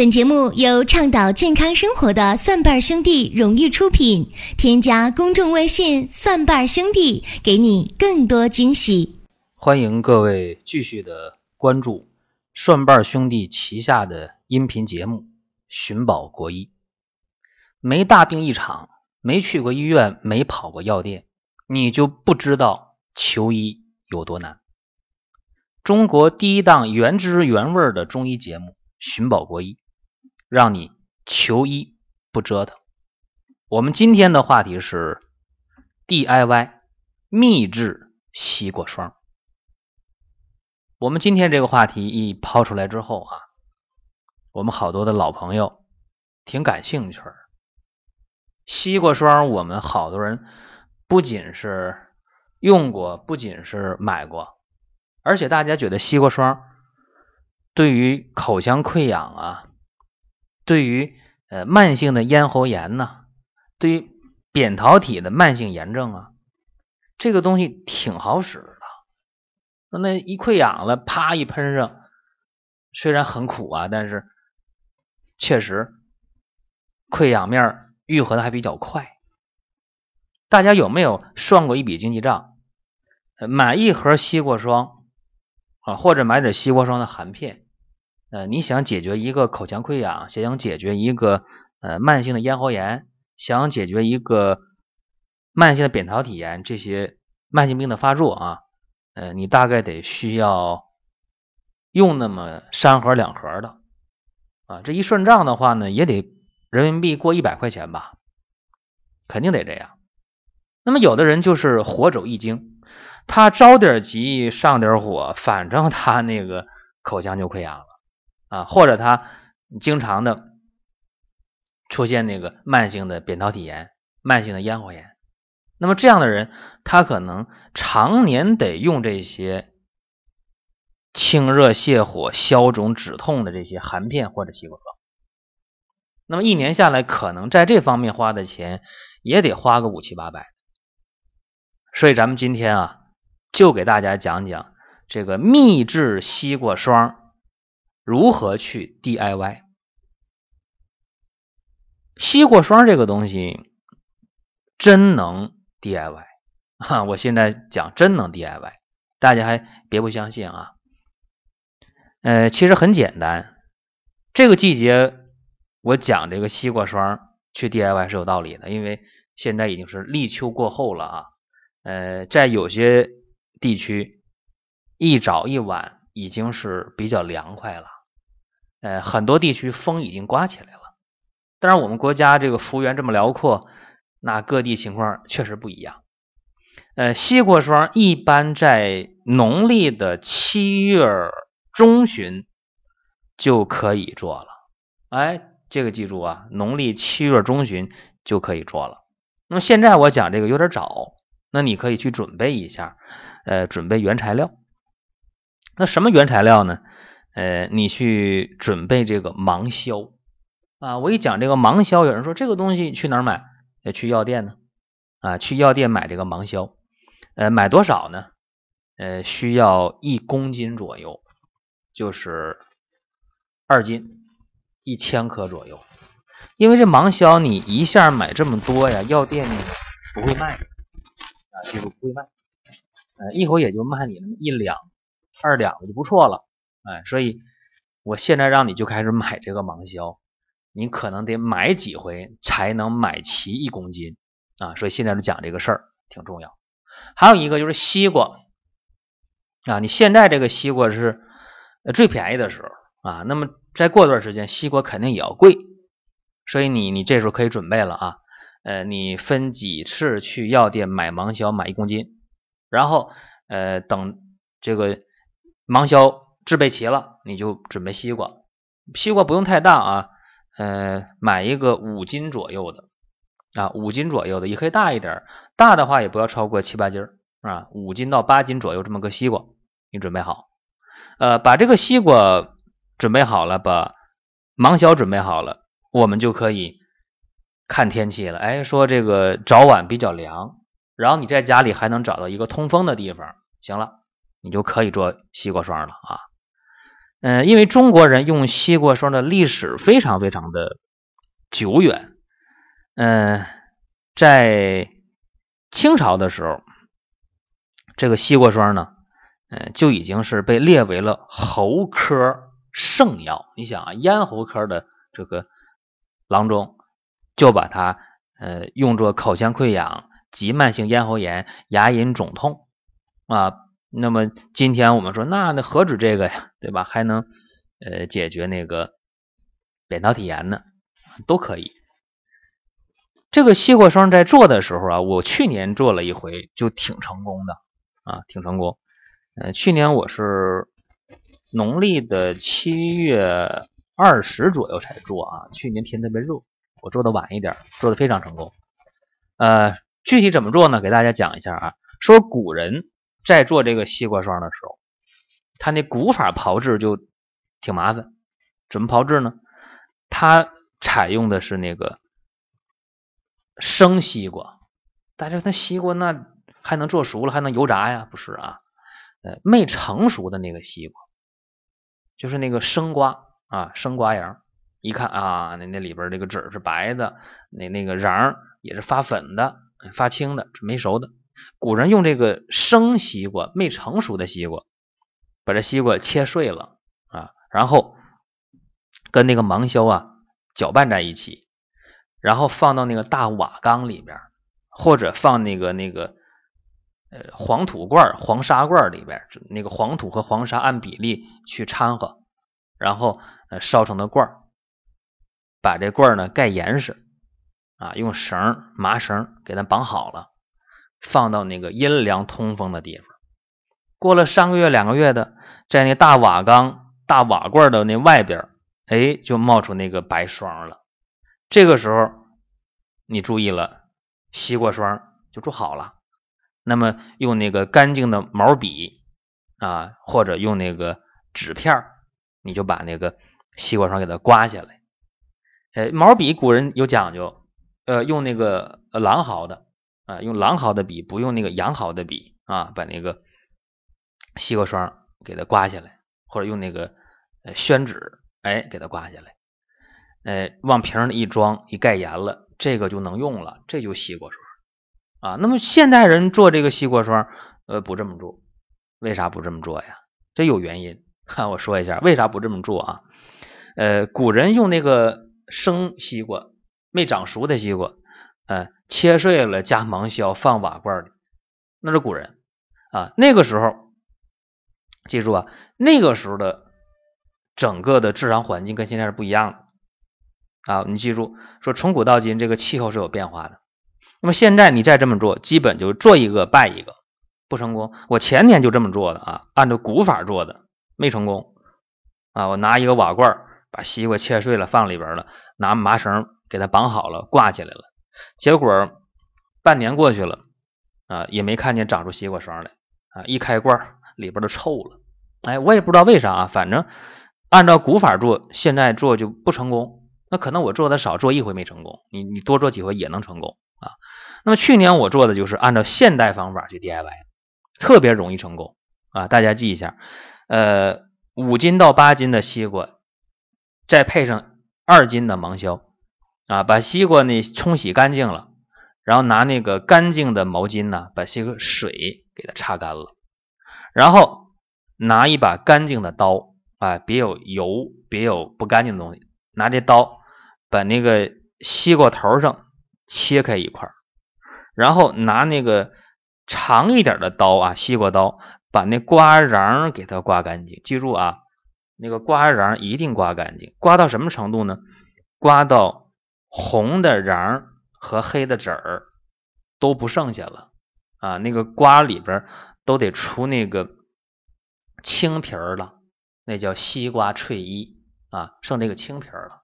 本节目由倡导健康生活的蒜瓣兄弟荣誉出品。添加公众微信“蒜瓣兄弟”，给你更多惊喜。欢迎各位继续的关注蒜瓣兄弟旗下的音频节目《寻宝国医》。没大病一场，没去过医院，没跑过药店，你就不知道求医有多难。中国第一档原汁原味的中医节目《寻宝国医》。让你求医不折腾。我们今天的话题是 DIY 秘制西瓜霜。我们今天这个话题一抛出来之后啊，我们好多的老朋友挺感兴趣。西瓜霜，我们好多人不仅是用过，不仅是买过，而且大家觉得西瓜霜对于口腔溃疡啊。对于呃慢性的咽喉炎呢，对于扁桃体的慢性炎症啊，这个东西挺好使的。那一溃疡了，啪一喷上，虽然很苦啊，但是确实溃疡面愈合的还比较快。大家有没有算过一笔经济账？买一盒西瓜霜啊，或者买点西瓜霜的含片。呃，你想解决一个口腔溃疡，想解决一个呃慢性的咽喉炎，想解决一个慢性的扁桃体炎，这些慢性病的发作啊，呃，你大概得需要用那么三盒两盒的啊，这一算账的话呢，也得人民币过一百块钱吧，肯定得这样。那么有的人就是火走一惊，他着点急上点火，反正他那个口腔就溃疡了。啊，或者他经常的出现那个慢性的扁桃体炎、慢性的咽喉炎，那么这样的人，他可能常年得用这些清热泻火、消肿止痛的这些含片或者西瓜霜，那么一年下来，可能在这方面花的钱也得花个五七八百。所以咱们今天啊，就给大家讲讲这个秘制西瓜霜。如何去 DIY 西瓜霜这个东西真能 DIY 啊！我现在讲真能 DIY，大家还别不相信啊！呃，其实很简单，这个季节我讲这个西瓜霜去 DIY 是有道理的，因为现在已经是立秋过后了啊。呃，在有些地区一早一晚已经是比较凉快了。呃，很多地区风已经刮起来了，当然我们国家这个幅员这么辽阔，那各地情况确实不一样。呃，西瓜霜一般在农历的七月中旬就可以做了，哎，这个记住啊，农历七月中旬就可以做了。那么现在我讲这个有点早，那你可以去准备一下，呃，准备原材料。那什么原材料呢？呃，你去准备这个芒硝啊！我一讲这个芒硝，有人说这个东西去哪儿买？要去药店呢啊，去药店买这个芒硝。呃，买多少呢？呃，需要一公斤左右，就是二斤，一千克左右。因为这芒硝你一下买这么多呀，药店呢不会卖啊，记住不会卖。呃，一会也就卖你那么一两、二两就不错了。哎，所以我现在让你就开始买这个芒硝，你可能得买几回才能买齐一公斤啊！所以现在就讲这个事儿挺重要。还有一个就是西瓜啊，你现在这个西瓜是最便宜的时候啊，那么再过段时间西瓜肯定也要贵，所以你你这时候可以准备了啊，呃，你分几次去药店买芒硝，买一公斤，然后呃等这个芒硝。制备齐了，你就准备西瓜。西瓜不用太大啊，呃，买一个五斤左右的啊，五斤左右的也可以大一点，大的话也不要超过七八斤啊，五斤到八斤左右这么个西瓜，你准备好。呃，把这个西瓜准备好了，把芒硝准备好了，我们就可以看天气了。哎，说这个早晚比较凉，然后你在家里还能找到一个通风的地方，行了，你就可以做西瓜霜了啊。嗯，因为中国人用西瓜霜的历史非常非常的久远。嗯，在清朝的时候，这个西瓜霜呢，嗯，就已经是被列为了喉科圣药。你想啊，咽喉科的这个郎中就把它呃用作口腔溃疡、急慢性咽喉炎、牙龈肿痛啊。那么今天我们说，那那何止这个呀，对吧？还能呃解决那个扁桃体炎呢，都可以。这个西瓜霜在做的时候啊，我去年做了一回，就挺成功的啊，挺成功。呃，去年我是农历的七月二十左右才做啊，去年天特别热，我做的晚一点，做的非常成功。呃，具体怎么做呢？给大家讲一下啊，说古人。在做这个西瓜霜的时候，他那古法炮制就挺麻烦。怎么炮制呢？他采用的是那个生西瓜。大家那西瓜那还能做熟了，还能油炸呀？不是啊，呃，没成熟的那个西瓜，就是那个生瓜啊，生瓜瓤。一看啊，那那里边这个籽是白的，那那个瓤也是发粉的、发青的，没熟的。古人用这个生西瓜，没成熟的西瓜，把这西瓜切碎了啊，然后跟那个芒硝啊搅拌在一起，然后放到那个大瓦缸里边，或者放那个那个呃黄土罐、黄沙罐里边，那个黄土和黄沙按比例去掺和，然后呃烧成的罐儿把这罐儿呢盖严实啊，用绳麻绳给它绑好了。放到那个阴凉通风的地方，过了三个月、两个月的，在那大瓦缸、大瓦罐的那外边，哎，就冒出那个白霜了。这个时候，你注意了，西瓜霜就做好了。那么用那个干净的毛笔啊，或者用那个纸片你就把那个西瓜霜给它刮下来。哎，毛笔古人有讲究，呃，用那个狼毫的。啊，用狼毫的笔，不用那个羊毫的笔啊，把那个西瓜霜给它刮下来，或者用那个宣纸，哎，给它刮下来，哎，往瓶里一装，一盖严了，这个就能用了，这就西瓜霜啊。那么现代人做这个西瓜霜，呃，不这么做，为啥不这么做呀？这有原因，哈，我说一下为啥不这么做啊？呃，古人用那个生西瓜，没长熟的西瓜。嗯，切碎了加芒硝放瓦罐里，那是古人啊。那个时候，记住啊，那个时候的整个的自然环境跟现在是不一样的啊。你记住，说从古到今这个气候是有变化的。那么现在你再这么做，基本就做一个败一个，不成功。我前天就这么做的啊，按照古法做的，没成功啊。我拿一个瓦罐把西瓜切碎了放里边了，拿麻绳给它绑好了，挂起来了。结果半年过去了啊，也没看见长出西瓜霜来啊！一开罐里边都臭了。哎，我也不知道为啥啊，反正按照古法做，现在做就不成功。那可能我做的少，做一回没成功，你你多做几回也能成功啊。那么去年我做的就是按照现代方法去 DIY，特别容易成功啊！大家记一下，呃，五斤到八斤的西瓜，再配上二斤的芒硝。啊，把西瓜呢冲洗干净了，然后拿那个干净的毛巾呢，把西瓜水给它擦干了，然后拿一把干净的刀啊，别有油，别有不干净的东西，拿这刀把那个西瓜头上切开一块然后拿那个长一点的刀啊，西瓜刀，把那瓜瓤给它刮干净。记住啊，那个瓜瓤一定刮干净，刮到什么程度呢？刮到。红的瓤和黑的籽儿都不剩下了啊，那个瓜里边都得出那个青皮儿了，那叫西瓜脆衣啊，剩这个青皮儿了。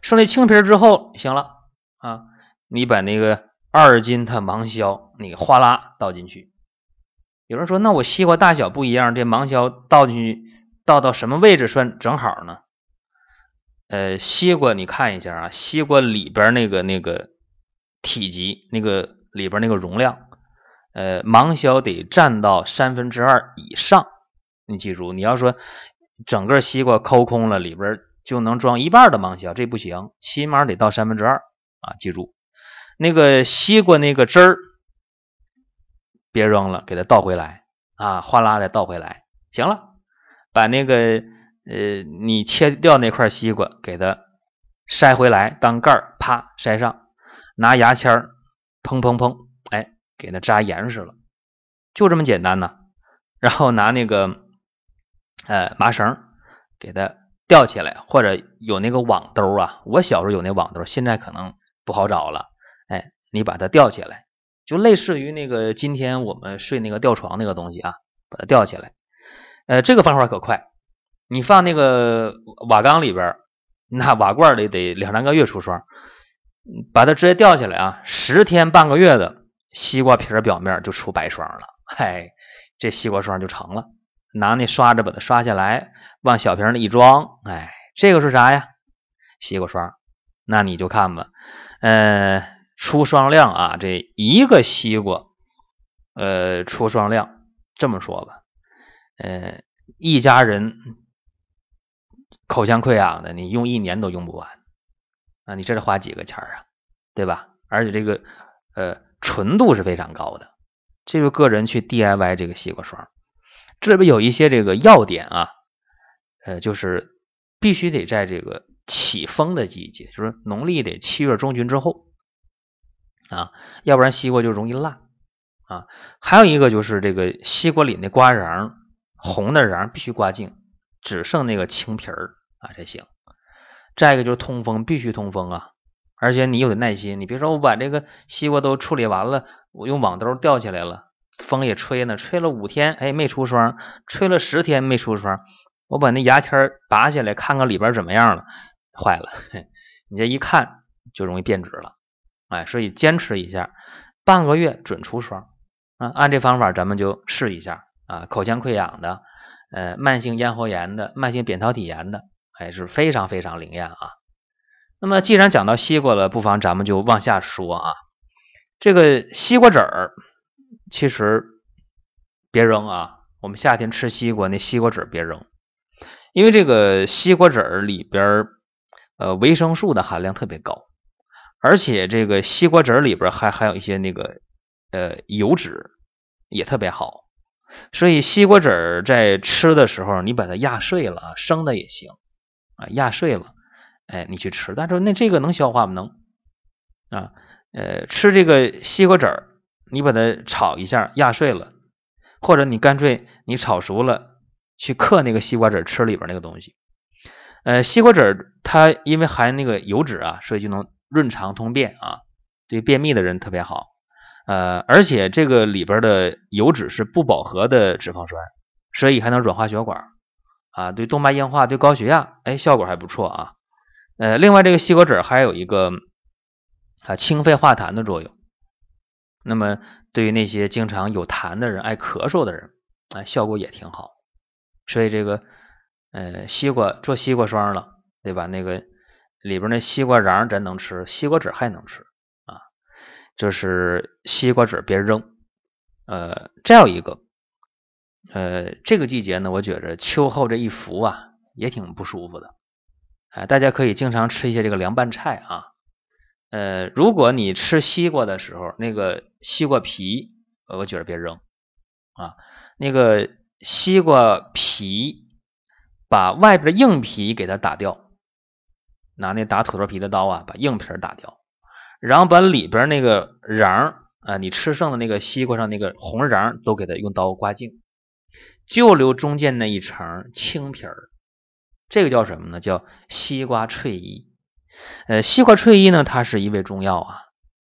剩这青皮儿之后，行了啊，你把那个二斤它芒硝，你哗啦倒进去。有人说，那我西瓜大小不一样，这芒硝倒进去倒到什么位置算正好呢？呃，西瓜你看一下啊，西瓜里边那个那个体积，那个里边那个容量，呃，芒硝得占到三分之二以上。你记住，你要说整个西瓜抠空了，里边就能装一半的芒硝，这不行，起码得到三分之二啊！记住，那个西瓜那个汁儿别扔了，给它倒回来啊，哗啦的倒回来，行了，把那个呃你切掉那块西瓜给它筛回来当盖儿，啪筛上，拿牙签儿砰砰砰，哎，给它扎严实了，就这么简单呐。然后拿那个。呃，麻绳给它吊起来，或者有那个网兜啊。我小时候有那网兜，现在可能不好找了。哎，你把它吊起来，就类似于那个今天我们睡那个吊床那个东西啊，把它吊起来。呃，这个方法可快，你放那个瓦缸里边，那瓦罐里得两三个月出霜。把它直接吊起来啊，十天半个月的西瓜皮表面就出白霜了。嗨，这西瓜霜就成了。拿那刷子把它刷下来，往小瓶里一装，哎，这个是啥呀？西瓜霜。那你就看吧，呃，出霜量啊，这一个西瓜，呃，出霜量这么说吧，呃，一家人口腔溃疡的，你用一年都用不完啊！你这是花几个钱啊？对吧？而且这个呃纯度是非常高的，这就个人去 DIY 这个西瓜霜。这里边有一些这个要点啊，呃，就是必须得在这个起风的季节，就是农历得七月中旬之后啊，要不然西瓜就容易烂啊。还有一个就是这个西瓜里那瓜瓤红的瓤必须刮净，只剩那个青皮儿啊才行。再一个就是通风，必须通风啊，而且你有点耐心，你别说我把这个西瓜都处理完了，我用网兜吊起来了。风也吹呢，吹了五天，哎，没出霜；吹了十天没出霜。我把那牙签拔下来，看看里边怎么样了，坏了。你这一看就容易变质了，哎，所以坚持一下，半个月准出霜啊！按这方法咱们就试一下啊。口腔溃疡的，呃，慢性咽喉炎的，慢性扁桃体炎的，还是非常非常灵验啊。那么既然讲到西瓜了，不妨咱们就往下说啊。这个西瓜籽儿。其实别扔啊！我们夏天吃西瓜，那西瓜籽别扔，因为这个西瓜籽儿里边呃维生素的含量特别高，而且这个西瓜籽儿里边还还有一些那个呃油脂也特别好，所以西瓜籽儿在吃的时候，你把它压碎了，生的也行啊，压碎了，哎，你去吃，但是那这个能消化吗？能啊，呃，吃这个西瓜籽儿。你把它炒一下，压碎了，或者你干脆你炒熟了，去嗑那个西瓜籽吃里边那个东西。呃，西瓜籽儿它因为含那个油脂啊，所以就能润肠通便啊，对便秘的人特别好。呃，而且这个里边的油脂是不饱和的脂肪酸，所以还能软化血管啊，对动脉硬化、对高血压，哎，效果还不错啊。呃，另外这个西瓜籽还有一个啊清肺化痰的作用。那么，对于那些经常有痰的人、爱咳嗽的人，哎，效果也挺好。所以这个，呃，西瓜做西瓜霜了，对吧？那个里边那西瓜瓤咱能吃，西瓜籽还能吃。就是西瓜籽别扔。呃，再有一个，呃，这个季节呢，我觉着秋后这一伏啊，也挺不舒服的。哎，大家可以经常吃一些这个凉拌菜啊。呃，如果你吃西瓜的时候，那个西瓜皮，我觉得别扔啊。那个西瓜皮，把外边的硬皮给它打掉，拿那打土豆皮的刀啊，把硬皮打掉，然后把里边那个瓤啊，你吃剩的那个西瓜上那个红瓤都给它用刀刮净，就留中间那一层青皮儿。这个叫什么呢？叫西瓜翠衣。呃，西瓜翠衣呢，它是一味中药啊，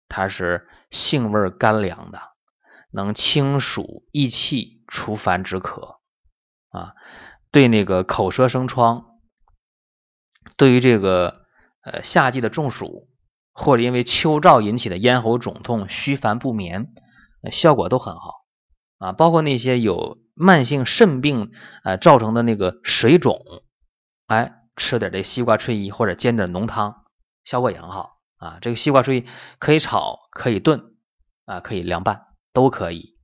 它是性味甘凉的，能清暑益气、除烦止渴啊，对那个口舌生疮，对于这个呃夏季的中暑或者因为秋燥引起的咽喉肿痛、虚烦不眠，效果都很好啊。包括那些有慢性肾病啊造成的那个水肿，哎。吃点这西瓜翠衣或者煎点浓汤，效果也很好啊。这个西瓜翠衣可以炒，可以炖啊，可以凉拌，都可以。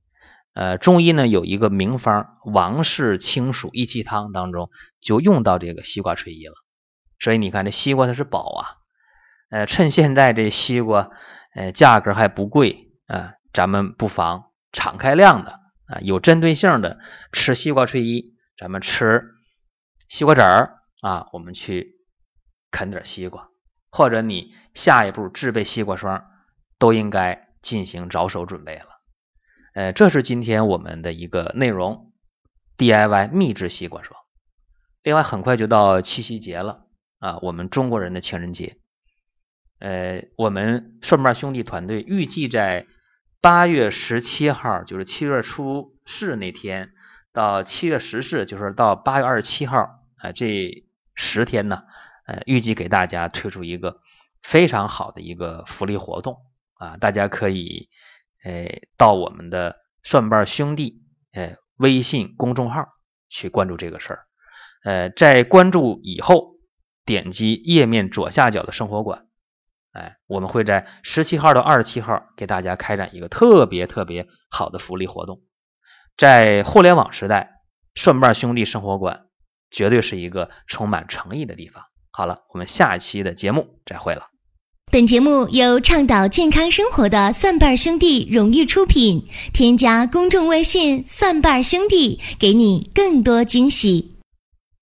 呃，中医呢有一个名方王氏清暑益气汤当中就用到这个西瓜翠衣了。所以你看这西瓜它是宝啊，呃，趁现在这西瓜呃价格还不贵啊，咱们不妨敞开量的啊，有针对性的吃西瓜翠衣，咱们吃西瓜籽儿啊，我们去啃点西瓜，或者你下一步制备西瓜霜，都应该进行着手准备了。呃，这是今天我们的一个内容，DIY 秘制西瓜霜。另外，很快就到七夕节了啊，我们中国人的情人节。呃，我们顺瓣兄弟团队预计在八月十七号，就是七月初四那天，到七月十四，就是到八月二十七号，啊，这十天呢，呃，预计给大家推出一个非常好的一个福利活动啊，大家可以。呃，到我们的蒜瓣兄弟呃微信公众号去关注这个事儿。呃，在关注以后，点击页面左下角的生活馆，哎，我们会在十七号到二十七号给大家开展一个特别特别好的福利活动。在互联网时代，蒜瓣兄弟生活馆绝对是一个充满诚意的地方。好了，我们下一期的节目再会了。本节目由倡导健康生活的蒜瓣兄弟荣誉出品。添加公众微信“蒜瓣兄弟”，给你更多惊喜。